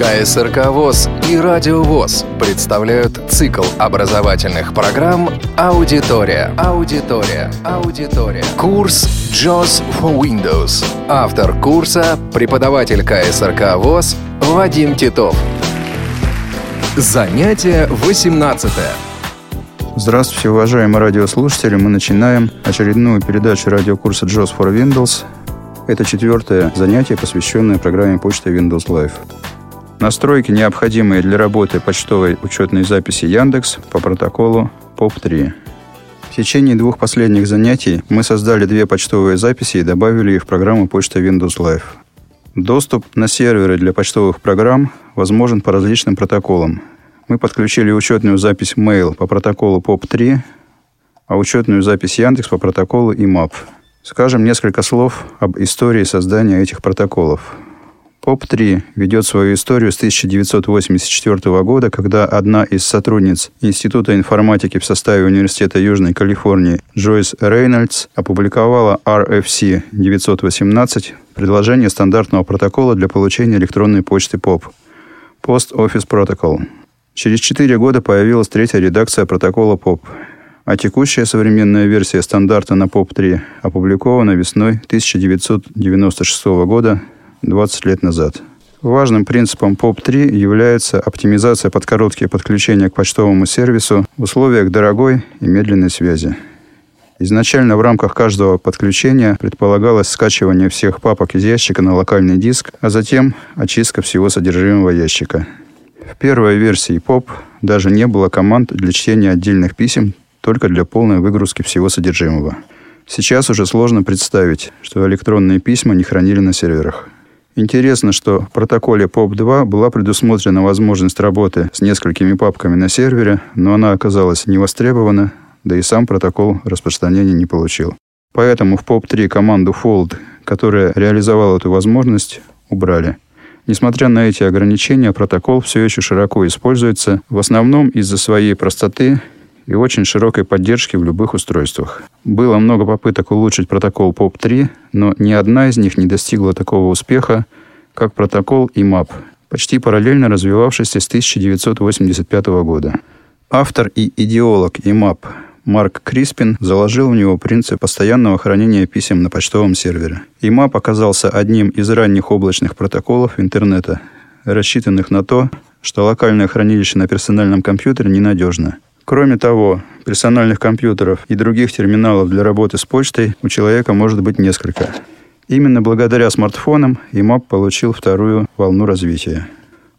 КСРК ВОЗ и Радио ВОЗ представляют цикл образовательных программ «Аудитория». Аудитория. Аудитория. Курс JOS for Windows. Автор курса – преподаватель КСРК ВОЗ Вадим Титов. Занятие 18 Здравствуйте, уважаемые радиослушатели. Мы начинаем очередную передачу радиокурса JOS for Windows. Это четвертое занятие, посвященное программе почты Windows Live. Настройки, необходимые для работы почтовой учетной записи Яндекс по протоколу POP3. В течение двух последних занятий мы создали две почтовые записи и добавили их в программу почта Windows Live. Доступ на серверы для почтовых программ возможен по различным протоколам. Мы подключили учетную запись Mail по протоколу POP3, а учетную запись Яндекс по протоколу IMAP. Скажем несколько слов об истории создания этих протоколов. ПОП-3 ведет свою историю с 1984 года, когда одна из сотрудниц Института информатики в составе Университета Южной Калифорнии Джойс Рейнольдс опубликовала RFC 918 предложение стандартного протокола для получения электронной почты ПОП – Post Office Protocol. Через четыре года появилась третья редакция протокола ПОП, а текущая современная версия стандарта на ПОП-3 опубликована весной 1996 года 20 лет назад. Важным принципом POP3 является оптимизация под короткие подключения к почтовому сервису в условиях дорогой и медленной связи. Изначально в рамках каждого подключения предполагалось скачивание всех папок из ящика на локальный диск, а затем очистка всего содержимого ящика. В первой версии POP даже не было команд для чтения отдельных писем, только для полной выгрузки всего содержимого. Сейчас уже сложно представить, что электронные письма не хранили на серверах. Интересно, что в протоколе POP2 была предусмотрена возможность работы с несколькими папками на сервере, но она оказалась не востребована, да и сам протокол распространения не получил. Поэтому в POP3 команду fold, которая реализовала эту возможность, убрали. Несмотря на эти ограничения, протокол все еще широко используется, в основном из-за своей простоты и очень широкой поддержки в любых устройствах. Было много попыток улучшить протокол POP3, но ни одна из них не достигла такого успеха, как протокол IMAP, почти параллельно развивавшийся с 1985 года. Автор и идеолог IMAP Марк Криспин заложил в него принцип постоянного хранения писем на почтовом сервере. IMAP оказался одним из ранних облачных протоколов интернета, рассчитанных на то, что локальное хранилище на персональном компьютере ненадежно – Кроме того, персональных компьютеров и других терминалов для работы с почтой у человека может быть несколько. Именно благодаря смартфонам IMAP получил вторую волну развития.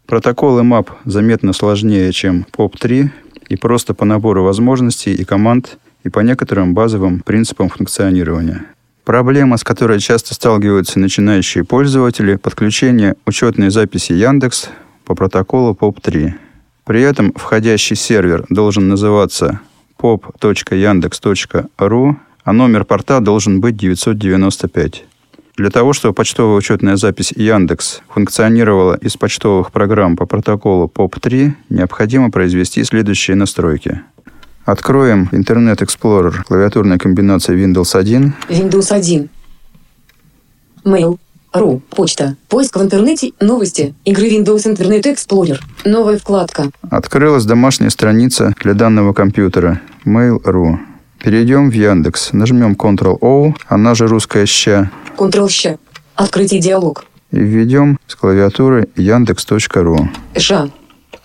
Протокол IMAP заметно сложнее, чем POP3, и просто по набору возможностей и команд, и по некоторым базовым принципам функционирования. Проблема, с которой часто сталкиваются начинающие пользователи, подключение учетной записи Яндекс по протоколу POP3. При этом входящий сервер должен называться pop.yandex.ru, а номер порта должен быть 995. Для того, чтобы почтовая учетная запись Яндекс функционировала из почтовых программ по протоколу POP3, необходимо произвести следующие настройки. Откроем Internet Explorer клавиатурной комбинации Windows 1. Windows 1. Mail. Ру. Почта. Поиск в интернете. Новости. Игры Windows Internet Explorer. Новая вкладка. Открылась домашняя страница для данного компьютера. Mail.ru. Перейдем в Яндекс. Нажмем Ctrl-O, она же русская ща. Ctrl-ща. Открытие диалог. И введем с клавиатуры yandex.ru. Ж.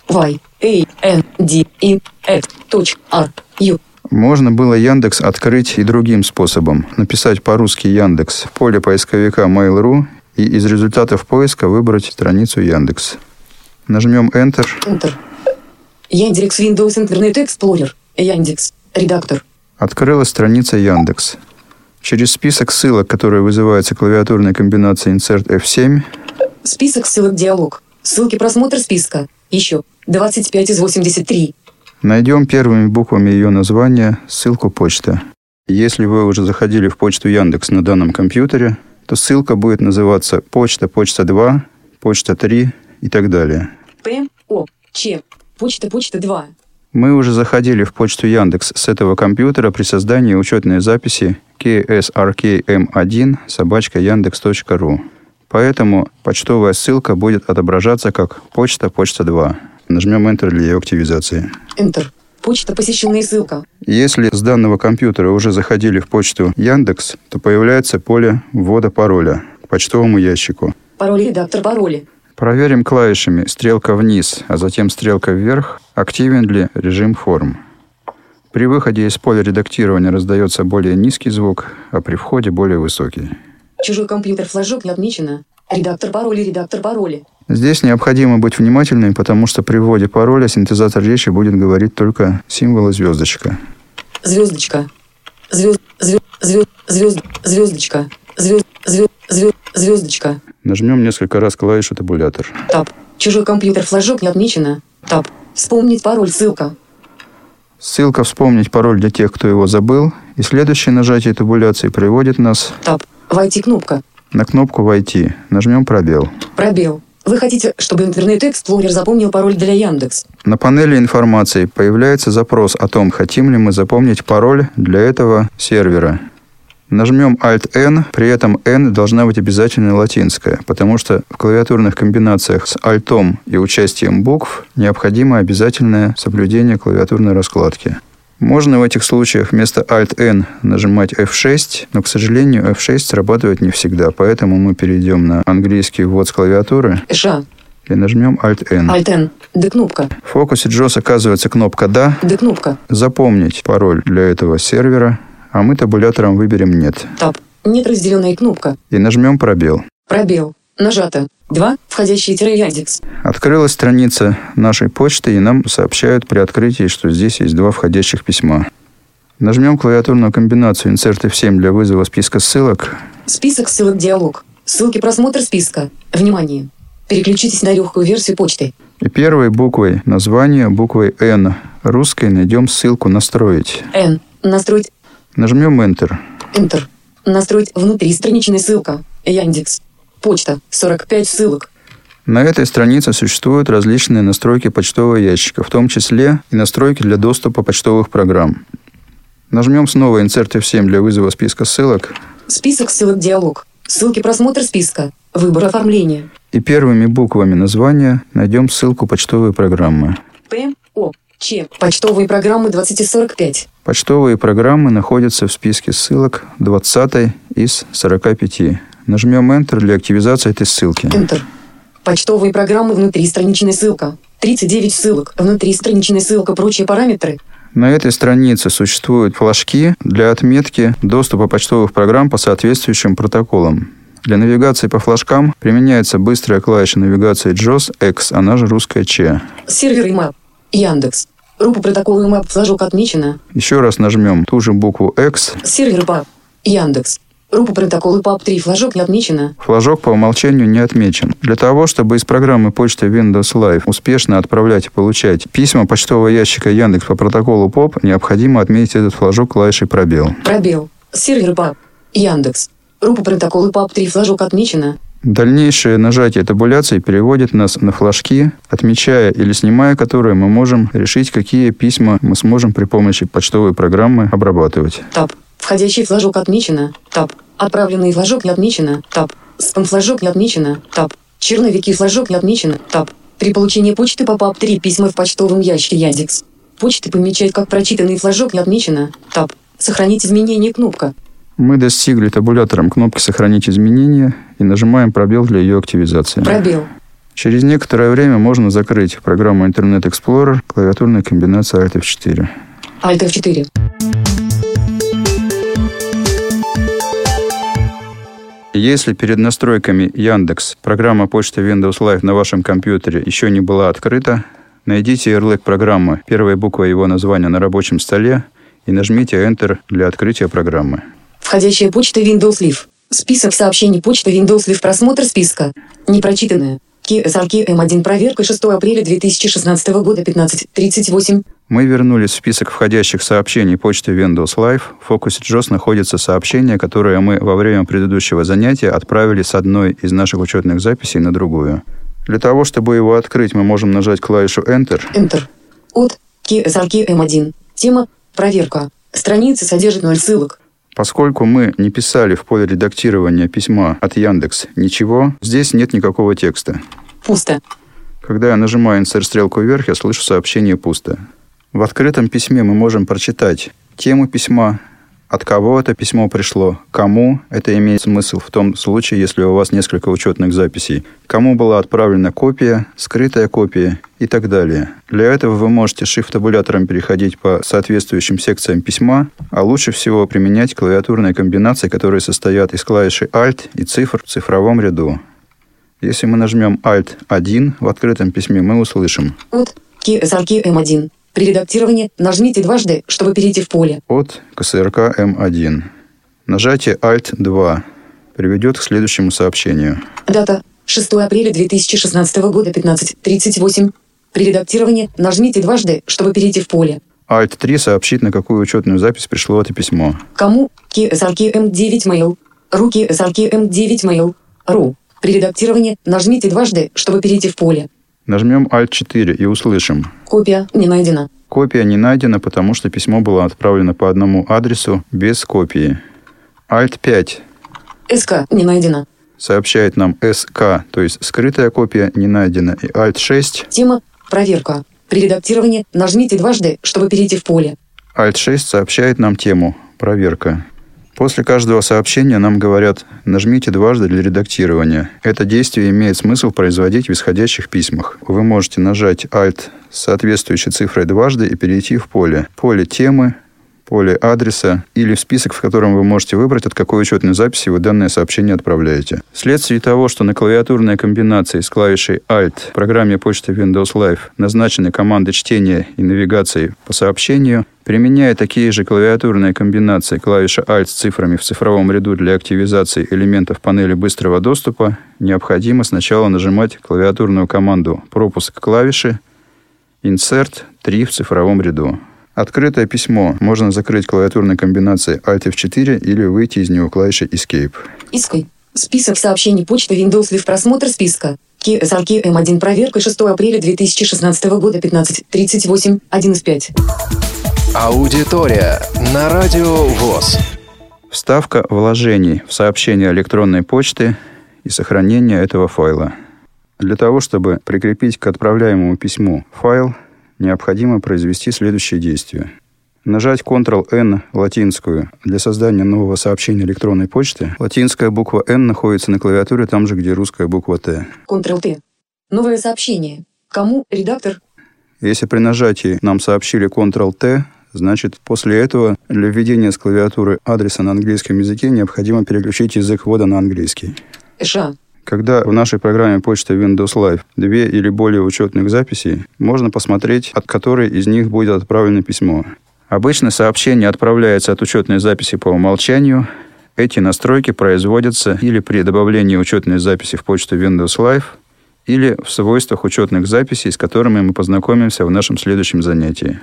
Y. A. N. D. I. X. R. U. Можно было Яндекс открыть и другим способом. Написать по-русски Яндекс в поле поисковика Mail.ru и из результатов поиска выбрать страницу Яндекс. Нажмем Enter. Enter. Яндекс Windows Internet Explorer. Яндекс. Редактор. Открылась страница Яндекс. Через список ссылок, которые вызываются клавиатурной комбинацией Insert F7. Список ссылок диалог. Ссылки просмотр списка. Еще. 25 из 83. Найдем первыми буквами ее названия ссылку почты. Если вы уже заходили в почту Яндекс на данном компьютере, то ссылка будет называться почта, почта 2, почта 3 и так далее. П, О, Ч, почта, почта 2. Мы уже заходили в почту Яндекс с этого компьютера при создании учетной записи ksrkm1 собачка яндекс.ру. Поэтому почтовая ссылка будет отображаться как почта почта 2. Нажмем Enter для ее активизации. Enter. Почта посещенная ссылка. Если с данного компьютера уже заходили в почту Яндекс, то появляется поле ввода пароля к почтовому ящику. Пароль редактор пароля. Проверим клавишами стрелка вниз, а затем стрелка вверх, активен ли режим форм. При выходе из поля редактирования раздается более низкий звук, а при входе более высокий. Чужой компьютер флажок не отмечено. Редактор пароля, редактор пароля. Здесь необходимо быть внимательным, потому что при вводе пароля синтезатор речи будет говорить только символы звездочка. Звездочка. Звезд, звезд, звезд, звезд, звездочка. Звезд, звезд, звезд, звездочка. Нажмем несколько раз клавишу табулятор. Таб. Чужой компьютер флажок не отмечено. Таб. Вспомнить пароль, ссылка. Ссылка «Вспомнить пароль для тех, кто его забыл» и следующее нажатие табуляции приводит нас Таб. Войти кнопка. На кнопку «Войти». Нажмем пробел. Пробел. Вы хотите, чтобы интернет Explorer запомнил пароль для Яндекс? На панели информации появляется запрос о том, хотим ли мы запомнить пароль для этого сервера. Нажмем Alt-N, при этом N должна быть обязательно латинская, потому что в клавиатурных комбинациях с Alt и участием букв необходимо обязательное соблюдение клавиатурной раскладки. Можно в этих случаях вместо Alt-N нажимать F6, но, к сожалению, F6 срабатывает не всегда, поэтому мы перейдем на английский ввод с клавиатуры Ша. и нажмем Alt-N. Альтен. Д кнопка. В фокусе JOS оказывается кнопка «Да», Д кнопка. запомнить пароль для этого сервера, а мы табулятором выберем «Нет». Таб. Нет разделенная кнопка. И нажмем пробел. Пробел. Нажато. 2. Входящий тире Яндекс. Открылась страница нашей почты, и нам сообщают при открытии, что здесь есть два входящих письма. Нажмем клавиатурную комбинацию Insert F7 для вызова списка ссылок. Список ссылок диалог. Ссылки просмотр списка. Внимание. Переключитесь на легкую версию почты. И первой буквой названия, буквой N русской, найдем ссылку «Настроить». Н. Настроить. Нажмем Enter. Enter. Настроить внутри страничная ссылка. Яндекс. Почта. 45 ссылок. На этой странице существуют различные настройки почтового ящика, в том числе и настройки для доступа почтовых программ. Нажмем снова Insert F7 для вызова списка ссылок. Список ссылок диалог. Ссылки просмотр списка. Выбор оформления. И первыми буквами названия найдем ссылку почтовой программы. П. О. Ч. Почтовые программы 2045. Почтовые программы находятся в списке ссылок 20 из 45. Нажмем Enter для активизации этой ссылки. Enter. Почтовые программы внутри страничная ссылка. 39 ссылок. Внутри страничная ссылка. Прочие параметры. На этой странице существуют флажки для отметки доступа почтовых программ по соответствующим протоколам. Для навигации по флажкам применяется быстрая клавиша навигации JOS X, она же русская Ч. Сервер IMAP. Яндекс. Группа протокола IMAP флажок отмечена. Еще раз нажмем ту же букву X. Сервер PAP. Яндекс. Группа протокола PAP 3 флажок не отмечена. Флажок по умолчанию не отмечен. Для того, чтобы из программы почты Windows Live успешно отправлять и получать письма почтового ящика Яндекс по протоколу POP, необходимо отметить этот флажок клавишей пробел. Пробел. Сервер PAP. Яндекс. Группа протокола PAP 3 флажок отмечена. Дальнейшее нажатие табуляции переводит нас на флажки, отмечая или снимая которые мы можем решить, какие письма мы сможем при помощи почтовой программы обрабатывать. Таб. Входящий флажок отмечено. Таб. Отправленный флажок не отмечено. Таб. Спам флажок не отмечено. Таб. Черновики флажок не отмечено. Таб. При получении почты по ПАП 3 письма в почтовом ящике Яндекс. Почты помечать как прочитанный флажок не отмечено. Таб. Сохранить изменения кнопка. Мы достигли табулятором кнопки «Сохранить изменения» и нажимаем пробел для ее активизации. Пробел. Через некоторое время можно закрыть программу Internet Explorer клавиатурной комбинацией Alt F4. Alt F4. Если перед настройками Яндекс программа почты Windows Live на вашем компьютере еще не была открыта, найдите ярлык программы, первая буква его названия на рабочем столе и нажмите Enter для открытия программы. Входящая почта Windows Live. Список сообщений почты Windows Live. Просмотр списка. Непрочитанная. KSRK M1 проверка 6 апреля 2016 года 15.38. Мы вернулись в список входящих сообщений почты Windows Live. В фокусе JOS находится сообщение, которое мы во время предыдущего занятия отправили с одной из наших учетных записей на другую. Для того, чтобы его открыть, мы можем нажать клавишу Enter. Enter. От KSRK M1. Тема «Проверка». Страница содержит 0 ссылок. Поскольку мы не писали в поле редактирования письма от Яндекс ничего, здесь нет никакого текста. Пусто. Когда я нажимаю insert стрелку вверх, я слышу сообщение «пусто». В открытом письме мы можем прочитать тему письма, от кого это письмо пришло, кому это имеет смысл в том случае, если у вас несколько учетных записей, кому была отправлена копия, скрытая копия и так далее. Для этого вы можете шифт-табулятором переходить по соответствующим секциям письма, а лучше всего применять клавиатурные комбинации, которые состоят из клавиши Alt и цифр в цифровом ряду. Если мы нажмем Alt-1 в открытом письме, мы услышим От KSRK M1. При редактировании нажмите дважды, чтобы перейти в поле. от КСРК М1. Нажатие Alt-2 приведет к следующему сообщению. Дата 6 апреля 2016 года 15.38. При редактировании нажмите дважды, чтобы перейти в поле. Alt-3 сообщит, на какую учетную запись пришло это письмо. Кому? KSRK M9 Mail. Руки SRK M9 Mail. Ру. При редактировании нажмите дважды, чтобы перейти в поле. Нажмем Alt-4 и услышим. Копия не найдена. Копия не найдена, потому что письмо было отправлено по одному адресу без копии. Alt-5 СК не найдена. сообщает нам СК, то есть скрытая копия не найдена. И Alt-6 Тема «Проверка». При редактировании нажмите дважды, чтобы перейти в поле. Alt-6 сообщает нам тему «Проверка». После каждого сообщения нам говорят «нажмите дважды для редактирования». Это действие имеет смысл производить в исходящих письмах. Вы можете нажать Alt с соответствующей цифрой дважды и перейти в поле. Поле темы, поле адреса или в список, в котором вы можете выбрать, от какой учетной записи вы данное сообщение отправляете. Вследствие того, что на клавиатурной комбинации с клавишей Alt в программе почты Windows Live назначены команды чтения и навигации по сообщению, применяя такие же клавиатурные комбинации клавиша Alt с цифрами в цифровом ряду для активизации элементов панели быстрого доступа, необходимо сначала нажимать клавиатурную команду пропуск клавиши Insert 3 в цифровом ряду. Открытое письмо можно закрыть клавиатурной комбинацией Alt F4 или выйти из него клавишей Escape. Иской. Список сообщений почты Windows Live. Просмотр списка. KSRK M1. Проверка 6 апреля 2016 года 15.38. 1.5. Аудитория на Радио ВОЗ. Вставка вложений в сообщение электронной почты и сохранение этого файла. Для того, чтобы прикрепить к отправляемому письму файл, необходимо произвести следующие действия. Нажать Ctrl-N латинскую для создания нового сообщения электронной почты. Латинская буква N находится на клавиатуре там же, где русская буква Т. Ctrl-T. Новое сообщение. Кому? Редактор. Если при нажатии нам сообщили Ctrl-T, значит, после этого для введения с клавиатуры адреса на английском языке необходимо переключить язык ввода на английский. ША. Когда в нашей программе почты Windows Live две или более учетных записей, можно посмотреть, от которой из них будет отправлено письмо. Обычно сообщение отправляется от учетной записи по умолчанию. Эти настройки производятся или при добавлении учетной записи в почту Windows Live, или в свойствах учетных записей, с которыми мы познакомимся в нашем следующем занятии.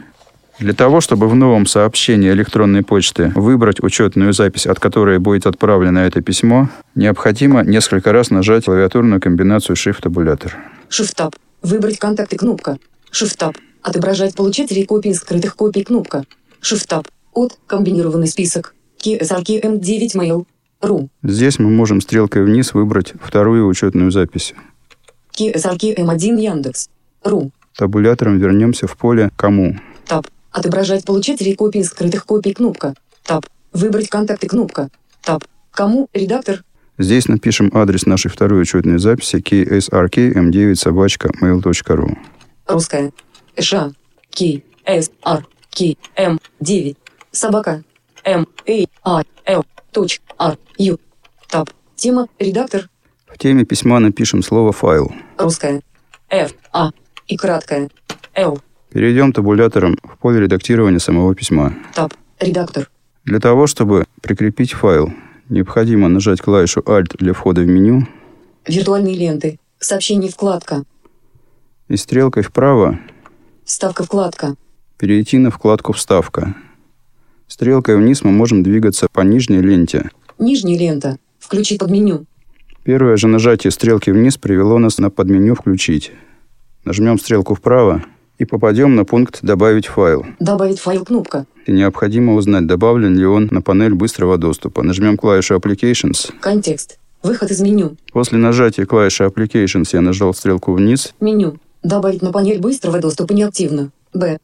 Для того, чтобы в новом сообщении электронной почты выбрать учетную запись, от которой будет отправлено это письмо, необходимо несколько раз нажать клавиатурную комбинацию Shift-табулятор. Shift-Tab. Выбрать контакты кнопка. Shift-Tab. Отображать получателей копий скрытых копий кнопка. Shift-Tab. От. Комбинированный список. KSRK M9 Mail. Ру. Здесь мы можем стрелкой вниз выбрать вторую учетную запись. KSRK M1 Яндекс. Ру. Табулятором вернемся в поле «Кому». Таб. Отображать получателей копий скрытых копий кнопка. Таб. Выбрать контакты кнопка. Таб. Кому? Редактор. Здесь напишем адрес нашей второй учетной записи ksrkm9 собачка mail.ru. Русская. ША. К. С. Р. К. М. 9. Собака. М. И. А. Л. Точ. Р. Ю. Таб. Тема. Редактор. В теме письма напишем слово «файл». Русская. Ф. А. И краткая. Л. Перейдем табулятором в поле редактирования самого письма. Таб. Редактор. Для того, чтобы прикрепить файл, необходимо нажать клавишу Alt для входа в меню Виртуальные ленты. Сообщение вкладка. и стрелкой вправо Вставка вкладка. перейти на вкладку «Вставка». Стрелкой вниз мы можем двигаться по нижней ленте. Нижняя лента. Включи под меню. Первое же нажатие стрелки вниз привело нас на подменю «Включить». Нажмем стрелку вправо, и попадем на пункт «Добавить файл». Добавить файл кнопка. И необходимо узнать, добавлен ли он на панель быстрого доступа. Нажмем клавишу Applications. Контекст. Выход из меню. После нажатия клавиши Applications я нажал стрелку вниз, Меню. Добавить на панель быстрого доступа неактивно. Б.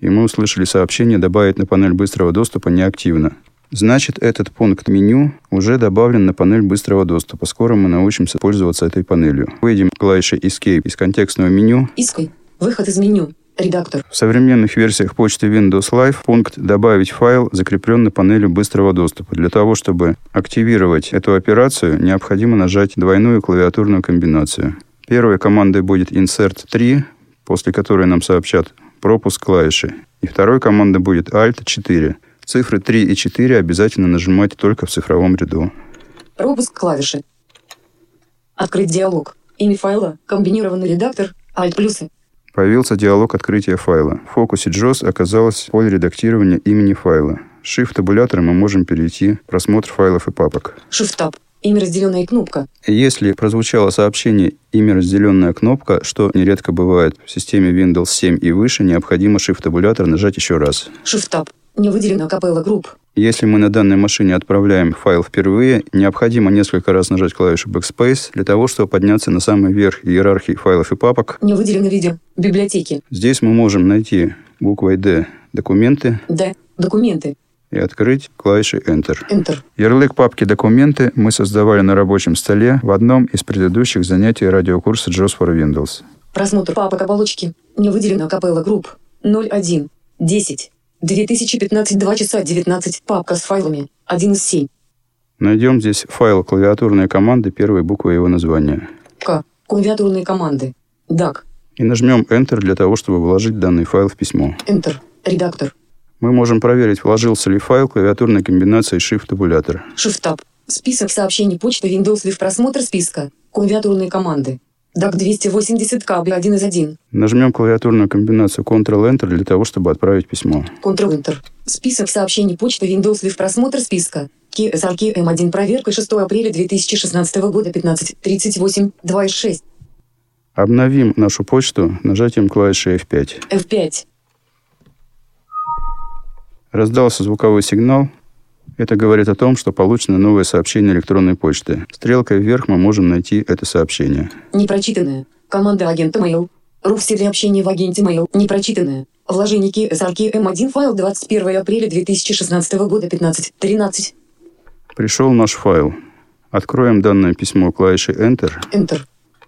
и мы услышали сообщение «Добавить на панель быстрого доступа неактивно». Значит, этот пункт меню уже добавлен на панель быстрого доступа. Скоро мы научимся пользоваться этой панелью. Выйдем клавишей Escape из контекстного меню. Иской. Выход из меню. Редактор. В современных версиях почты Windows Live пункт «Добавить файл» закреплен на панели быстрого доступа. Для того, чтобы активировать эту операцию, необходимо нажать двойную клавиатурную комбинацию. Первой командой будет Insert 3, после которой нам сообщат пропуск клавиши. И второй командой будет Alt 4. Цифры 3 и 4 обязательно нажимать только в цифровом ряду. Пропуск клавиши. Открыть диалог. Имя файла. Комбинированный редактор. Alt плюсы. Появился диалог открытия файла. В фокусе JOS оказалось поле редактирования имени файла. Shift-табулятором мы можем перейти в просмотр файлов и папок. Shift Tab. Имя разделенная кнопка. Если прозвучало сообщение «Имя разделенная кнопка», что нередко бывает в системе Windows 7 и выше, необходимо Shift-табулятор нажать еще раз. Shift Tab. Не выделено капелла групп. Если мы на данной машине отправляем файл впервые, необходимо несколько раз нажать клавишу Backspace для того, чтобы подняться на самый верх иерархии файлов и папок. Не выделено видео. Библиотеки. Здесь мы можем найти буквой D «Документы» Д. Документы. и открыть клавишей Enter. Enter. Ярлык папки «Документы» мы создавали на рабочем столе в одном из предыдущих занятий радиокурса JOS for Windows. Просмотр папок оболочки. Не выделено капелла групп. 01. 10. 2015 2 часа 19. Папка с файлами. 1 из 7. Найдем здесь файл клавиатурной команды первой буквы его названия. К. Клавиатурные команды. DAC. И нажмем Enter для того, чтобы вложить данный файл в письмо. Enter. Редактор. Мы можем проверить, вложился ли файл клавиатурной комбинацией Shift-табулятор. Shift Tab. Список сообщений почты Windows Live просмотр списка. Клавиатурные команды. DAC 280 кабель 1 из 1. Нажмем клавиатурную комбинацию Ctrl-Enter для того, чтобы отправить письмо. Ctrl-Enter. Список сообщений почты Windows Live просмотр списка. KSRK M1 проверка 6 апреля 2016 года 15.38 2 из 6. Обновим нашу почту нажатием клавиши F5. F5. Раздался звуковой сигнал. Это говорит о том, что получено новое сообщение электронной почты. Стрелкой вверх мы можем найти это сообщение. Непрочитанное. Команда агента Mail. Рукси для общения в агенте Mail. Непрочитанное. Вложение KSRK M1 файл 21 апреля 2016 года 15.13. Пришел наш файл. Откроем данное письмо клавишей Enter. Enter.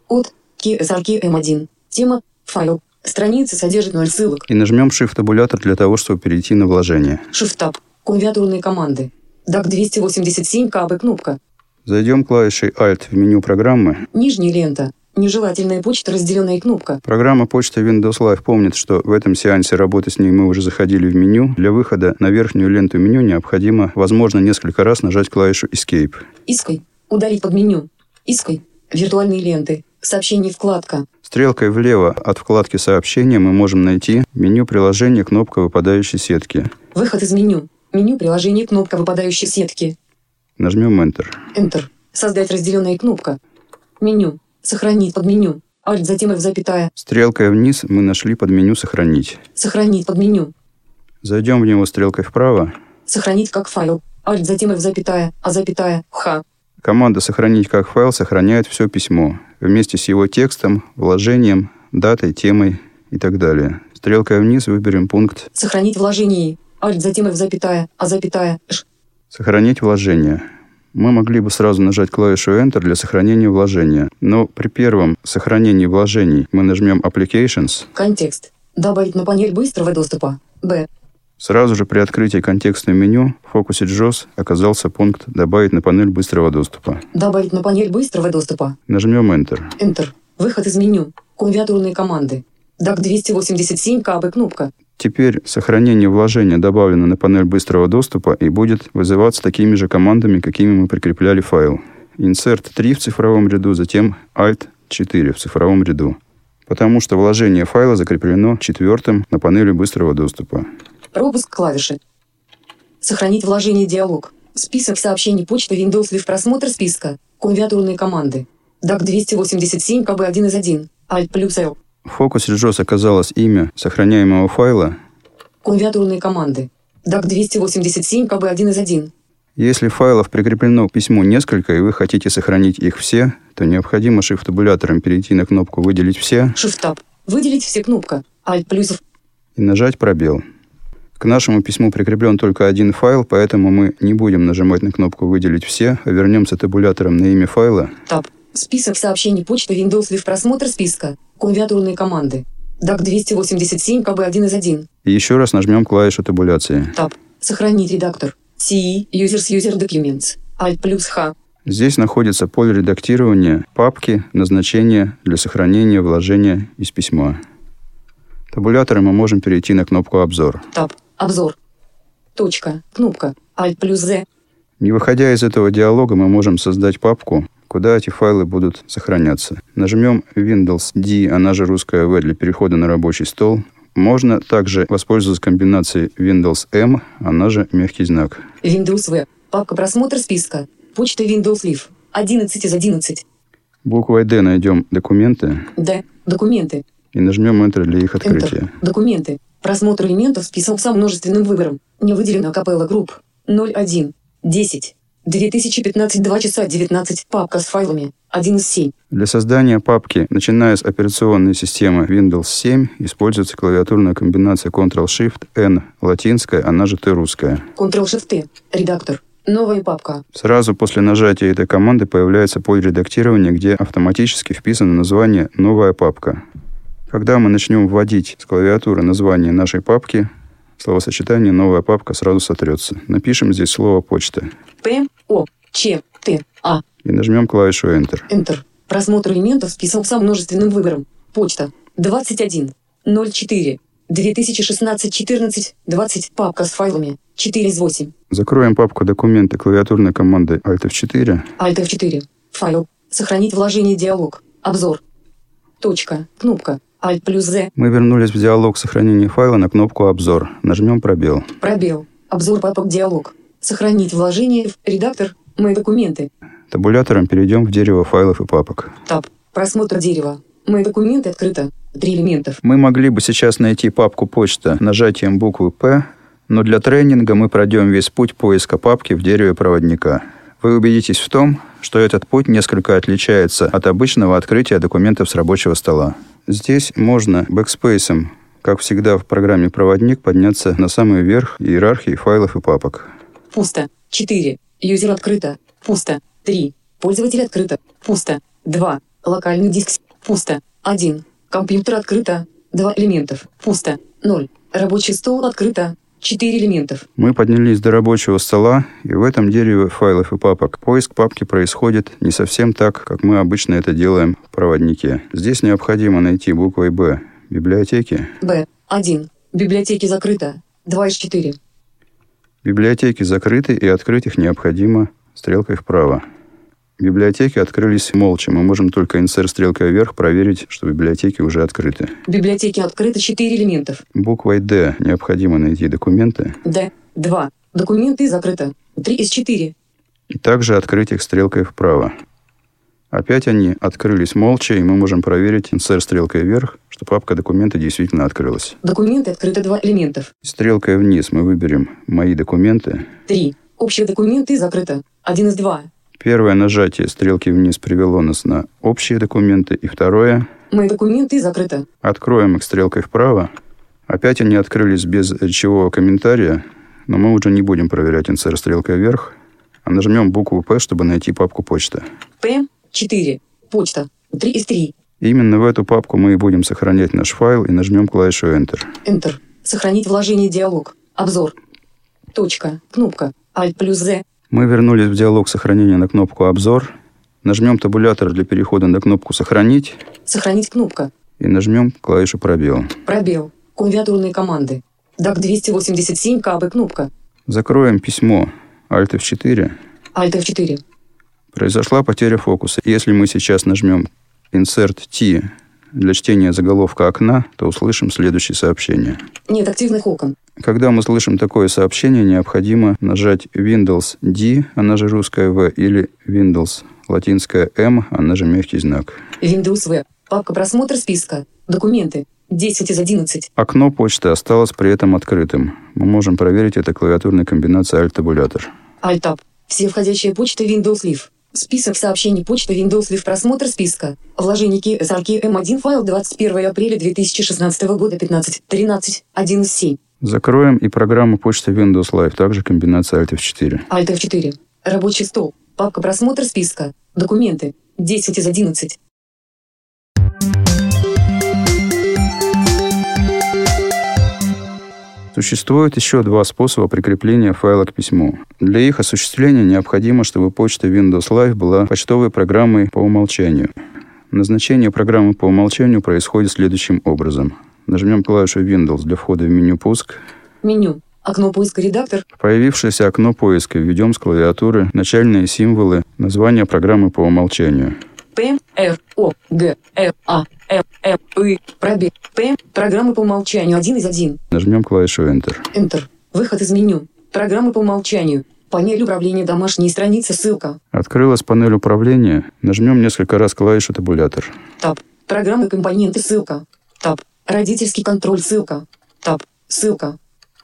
От KSRK M1. Тема. Файл. Страница содержит 0 ссылок. И нажмем Shift-табулятор для того, чтобы перейти на вложение. Shift Tab. Клавиатурные команды. DAC 287 КБ кнопка. Зайдем клавишей Alt в меню программы. Нижняя лента. Нежелательная почта, разделенная кнопка. Программа почта Windows Live помнит, что в этом сеансе работы с ней мы уже заходили в меню. Для выхода на верхнюю ленту меню необходимо, возможно, несколько раз нажать клавишу Escape. Иской. Удалить под меню. Иской. Виртуальные ленты. Сообщение вкладка. Стрелкой влево от вкладки «Сообщения» мы можем найти меню приложения кнопка выпадающей сетки. Выход из меню. Меню приложения кнопка выпадающей сетки. Нажмем Enter. Enter. Создать разделенная кнопка. Меню. Сохранить под меню. Alt, затем F запятая. Стрелкой вниз мы нашли под меню «Сохранить». Сохранить под меню. Зайдем в него стрелкой вправо. Сохранить как файл. Alt, затем F запятая. А запятая. Х. Команда «Сохранить как файл» сохраняет все письмо вместе с его текстом, вложением, датой, темой и так далее. Стрелкой вниз выберем пункт Сохранить вложение. Alt, затем F запятая. А запятая. Ш. «Сохранить вложение». Мы могли бы сразу нажать клавишу Enter для сохранения вложения, но при первом сохранении вложений мы нажмем Applications. Контекст. Добавить на панель быстрого доступа. Б. Сразу же при открытии контекстного меню в фокусе JOS оказался пункт «Добавить на панель быстрого доступа». Добавить на панель быстрого доступа. Нажмем Enter. Enter. Выход из меню. Клавиатурные команды. DAC 287 КБ кнопка. Теперь сохранение вложения добавлено на панель быстрого доступа и будет вызываться такими же командами, какими мы прикрепляли файл. Insert 3 в цифровом ряду, затем Alt 4 в цифровом ряду. Потому что вложение файла закреплено четвертым на панели быстрого доступа. Пропуск клавиши. Сохранить вложение диалог. Список сообщений почты Windows Live просмотр списка. Клавиатурные команды. DAC 287 КБ 1 из 1. Alt плюс L. В фокусе JOS оказалось имя сохраняемого файла. Клавиатурные команды. DAC 287 КБ1 из 1. Если файлов прикреплено к письму несколько, и вы хотите сохранить их все, то необходимо shift-табулятором перейти на кнопку «Выделить все» Shift-Tab. Выделить все кнопка. Alt плюс и нажать «Пробел». К нашему письму прикреплен только один файл, поэтому мы не будем нажимать на кнопку «Выделить все», а вернемся табулятором на имя файла. Tab. Список сообщений почты Windows Live просмотр списка. Клавиатурные команды. DAC 287 КБ1 из 1. И еще раз нажмем клавишу табуляции. Tab. Сохранить редактор. CE Users User Documents. Alt плюс H. Здесь находится поле редактирования папки назначения для сохранения вложения из письма. Табулятором мы можем перейти на кнопку «Обзор». Tab. Обзор. Точка. Кнопка. Alt плюс Z. Не выходя из этого диалога, мы можем создать папку, куда эти файлы будут сохраняться. Нажмем Windows D, она же русская V для перехода на рабочий стол. Можно также воспользоваться комбинацией Windows M, она же мягкий знак. Windows V. Папка просмотр списка. Почта Windows Live. 11 из 11. Буквой D найдем документы D. Документы. и нажмем Enter для их открытия. Enter. Документы. Просмотр элементов список со множественным выбором. Не выделено капелла групп. 01. 10. 2015 2 часа 19. Папка с файлами. 1 из 7. Для создания папки, начиная с операционной системы Windows 7, используется клавиатурная комбинация Ctrl-Shift-N, латинская, она же T русская. Ctrl-Shift-T. Редактор. Новая папка. Сразу после нажатия этой команды появляется поле редактирования, где автоматически вписано название «Новая папка». Когда мы начнем вводить с клавиатуры название нашей папки, словосочетание «новая папка» сразу сотрется. Напишем здесь слово «почта» П. О. Ч. Т. А. и нажмем клавишу Enter. Enter. Просмотр элементов список со множественным выбором. Почта. 21. 04. 2016 14 20. Папка с файлами. 4 из 8. Закроем папку «Документы» клавиатурной командой Alt F4 Alt F4. Файл. Сохранить вложение диалог. Обзор. Точка. Кнопка. Alt плюс Z. Мы вернулись в диалог сохранения файла на кнопку «Обзор». Нажмем «Пробел». Пробел. Обзор папок диалог. Сохранить вложение в редактор. Мои документы. Табулятором перейдем в дерево файлов и папок. Tab. Просмотр дерева. Мои документы открыто. Три элементов. Мы могли бы сейчас найти папку «Почта» нажатием буквы «П», но для тренинга мы пройдем весь путь поиска папки в дереве проводника. Вы убедитесь в том, что этот путь несколько отличается от обычного открытия документов с рабочего стола. Здесь можно backspace ом, как всегда в программе «Проводник», подняться на самый верх иерархии файлов и папок. Пусто. 4. User открыто. Пусто. 3. Пользователь открыто. Пусто. 2. Локальный диск. Пусто. 1. Компьютер открыто. 2 элементов. Пусто. 0. Рабочий стол открыто. 4 элементов. Мы поднялись до рабочего стола, и в этом дереве файлов и папок поиск папки происходит не совсем так, как мы обычно это делаем в проводнике. Здесь необходимо найти буквой «Б» библиотеки. Б. 1. Библиотеки закрыто. 2 из 4. Библиотеки закрыты, и открыть их необходимо стрелкой вправо. Библиотеки открылись молча. Мы можем только инсерт стрелкой вверх проверить, что библиотеки уже открыты. Библиотеки открыто 4 элементов. Буквой «Д» необходимо найти документы Д. 2. Документы закрыто. 3 из 4. и также открыть их стрелкой вправо. Опять они открылись молча, и мы можем проверить инсерт стрелкой вверх, что папка «Документы» действительно открылась. Документы открыто 2 элементов. Стрелкой вниз мы выберем «Мои документы». 3. Общие документы закрыто. 1 из 2. Первое нажатие стрелки вниз привело нас на общие документы, и второе Мои документы закрыто. Откроем их стрелкой вправо. Опять они открылись без речевого комментария, но мы уже не будем проверять инсерт стрелкой вверх, а нажмем букву «П», чтобы найти папку «Почта». П. 4. Почта. 3 из 3. Именно в эту папку мы и будем сохранять наш файл и нажмем клавишу Enter. Enter. Сохранить вложение диалог. Обзор. Точка. Кнопка. Alt плюс Z. Мы вернулись в диалог сохранения на кнопку «Обзор», нажмем табулятор для перехода на кнопку «Сохранить» Сохранить кнопка. и нажмем клавишу «Пробел». Пробел. Клавиатурные команды. DAC 287 КБ кнопка. Закроем письмо Alt F4. Alt F4. Произошла потеря фокуса. Если мы сейчас нажмем Insert T для чтения заголовка окна, то услышим следующее сообщение. Нет активных окон. Когда мы слышим такое сообщение, необходимо нажать Windows D, она же русская V, или Windows латинская M, она же мягкий знак. Windows V. Папка просмотр списка. Документы. 10 из 11. Окно почты осталось при этом открытым. Мы можем проверить это клавиатурной комбинацией Alt-табулятор. Alt-Tab. Все входящие почты Windows Live. Список сообщений почты Windows Live просмотр списка. Вложение KSRK M1 файл 21 апреля 2016 года 15 13 1 из 7. Закроем и программу почты Windows Live, также комбинация Alt F4. Alt F4. Рабочий стол. Папка просмотр списка. Документы. 10 из 11. Существует еще два способа прикрепления файла к письму. Для их осуществления необходимо, чтобы почта Windows Live была почтовой программой по умолчанию. Назначение программы по умолчанию происходит следующим образом. Нажмем клавишу Windows для входа в меню «Пуск». Меню. Окно поиска редактор. В появившееся окно поиска введем с клавиатуры начальные символы названия программы по умолчанию. П, Р, О, Г, Р, А, М, М, И, пробег, П, программы по умолчанию 1 из 1. Нажмем клавишу Enter. Enter. Выход из меню. Программы по умолчанию. Панель управления домашней страницы, ссылка. Открылась панель управления. Нажмем несколько раз клавишу табулятор. Таб. Программы компоненты, ссылка. Таб. Родительский контроль, ссылка. Таб. Ссылка.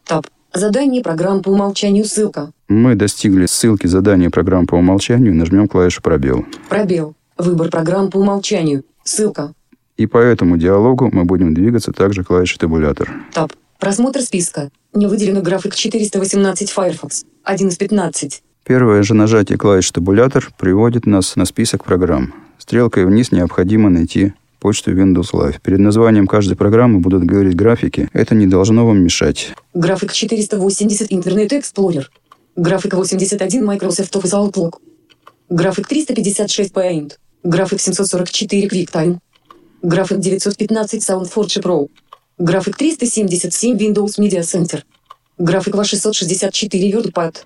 Таб. Задание программ по умолчанию, ссылка. Мы достигли ссылки задания программ по умолчанию. Нажмем клавишу пробел. Пробел. Выбор программ по умолчанию. Ссылка. И по этому диалогу мы будем двигаться также клавишей табулятор. Таб. Просмотр списка. Не выделено график 418 Firefox. 1 из 15. Первое же нажатие клавиши табулятор приводит нас на список программ. Стрелкой вниз необходимо найти почту Windows Live. Перед названием каждой программы будут говорить графики. Это не должно вам мешать. График 480 Internet Explorer. График 81 Microsoft Office Outlook. График 356 Paint. График 744 QuickTime. График 915 SoundForge Pro. График 377 Windows Media Center. График 664 WordPad.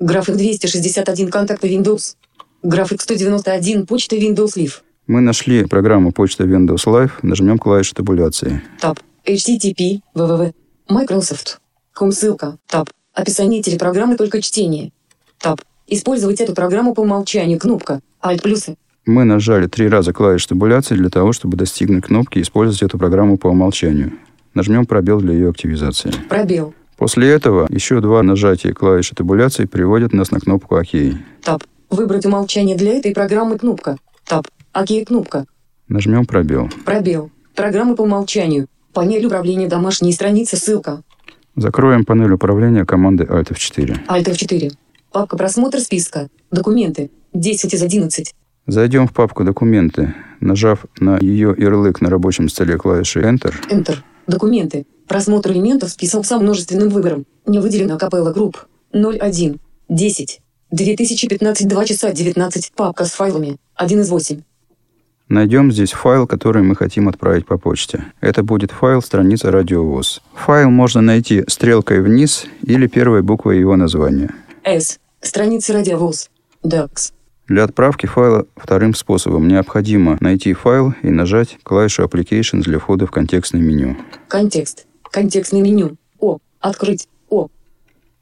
График 261 контакты Windows. График 191 почта Windows Live. Мы нашли программу почта Windows Live. Нажмем клавишу табуляции. Таб. HTTP. www. Microsoft. Ком ссылка. Таб. Описание телепрограммы только чтение. Таб. Использовать эту программу по умолчанию. Кнопка. Alt плюсы. Мы нажали три раза клавишу табуляции для того, чтобы достигнуть кнопки «Использовать эту программу по умолчанию». Нажмем пробел для ее активизации. Пробел. После этого еще два нажатия клавиши табуляции приводят нас на кнопку «Ок». Таб. Выбрать умолчание для этой программы. Кнопка. Таб. ОК. Кнопка. Нажмем пробел. Пробел. Программы по умолчанию. Панель управления домашней страницы. Ссылка. Закроем панель управления командой Alt F4. Alt F4. Папка просмотр списка. Документы. 10 из 11. Зайдем в папку «Документы». Нажав на ее ярлык на рабочем столе клавишей Enter, Enter. Документы. Просмотр элементов список со множественным выбором. Не выделено капелла групп. 01. 10. 2015 2 часа 19. Папка с файлами. 1 из 8. найдем здесь файл, который мы хотим отправить по почте. Это будет файл страница радиовоз. Файл можно найти стрелкой вниз или первой буквой его названия. S. Страница радиовоз. DAX. Для отправки файла вторым способом необходимо найти файл и нажать клавишу Applications для входа в контекстное меню. Контекст. Контекстное меню. О. Открыть. О.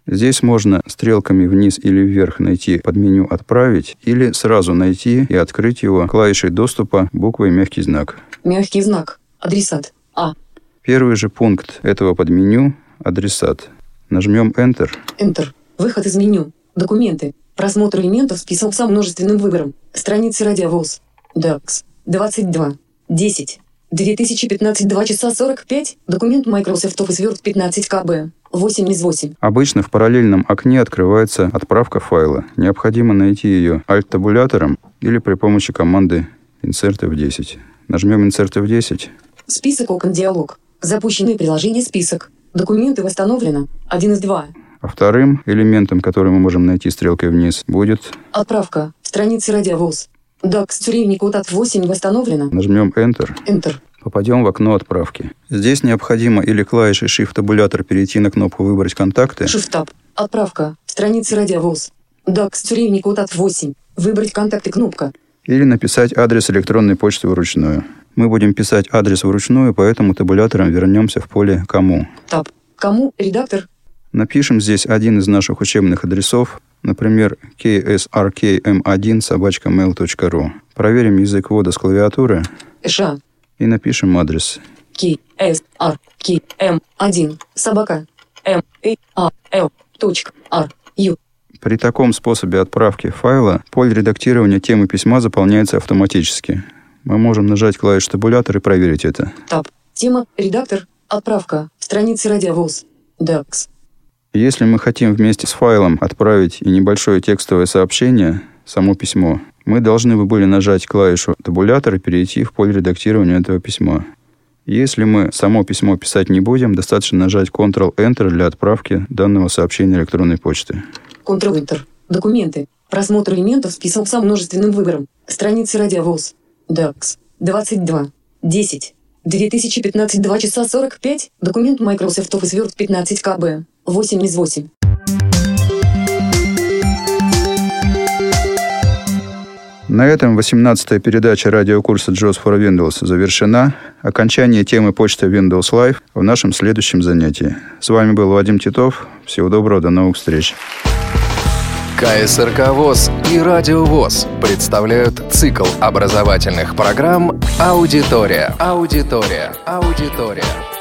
Здесь можно стрелками вниз или вверх найти под меню «Отправить» или сразу найти и открыть его клавишей доступа буквой «Мягкий знак». Мягкий знак. Адресат. А. Первый же пункт этого подменю – адресат. Нажмем Enter. Enter. Выход из меню. Документы. Просмотр элементов список со множественным выбором. Страницы радиовоз. DAX. 22. 10. 2015 2 часа 45. Документ Microsoft Office Word 15 КБ. 8 из 8. Обычно в параллельном окне открывается отправка файла. Необходимо найти ее Alt-табулятором или при помощи команды Insert F10. Нажмем Insert F10. Список окон диалог. Запущенные приложения список. Документы восстановлено. 1 из 2. А вторым элементом, который мы можем найти стрелкой вниз, будет... Отправка. Страницы радиовоз. DAX код от 8 восстановлено. Нажмем Enter. Enter. Попадем в окно отправки. Здесь необходимо или клавишей Shift-табулятор перейти на кнопку «Выбрать контакты», Shift-Tab. Отправка. Страницы радиовоз. DAX код от 8. Выбрать контакты кнопка. или написать адрес электронной почты вручную. Мы будем писать адрес вручную, поэтому табулятором вернемся в поле «Кому». Таб. Кому? Редактор. Напишем здесь один из наших учебных адресов, например, ksrkm1 собачка mail.ru. Проверим язык ввода с клавиатуры. ША. и напишем адрес. Ки, С, Р, Ки, М, 1, собака, И, А, Л, точка, Р, Ю. При таком способе отправки файла поле редактирования темы письма заполняется автоматически. Мы можем нажать клавишу табулятор и проверить это. Таб. Тема, редактор, отправка, страницы радиовоз. DAX. Если мы хотим вместе с файлом отправить и небольшое текстовое сообщение, само письмо, мы должны бы были нажать клавишу табулятор и перейти в поле редактирования этого письма. Если мы само письмо писать не будем, достаточно нажать Ctrl-Enter для отправки данного сообщения электронной почты. Ctrl-Enter. Документы. Просмотр элементов список со множественным выбором. Страницы радиовоз. DAX. 22. 10. 2015 2 часа 45. Документ Microsoft Office Word 15 КБ. 8 из 8. На этом 18-я передача радиокурса JOS for Windows завершена. Окончание темы почты Windows Live в нашем следующем занятии. С вами был Вадим Титов. Всего доброго, до новых встреч. КСРК ВОЗ и Радио ВОЗ представляют цикл образовательных программ «Аудитория». Аудитория. Аудитория.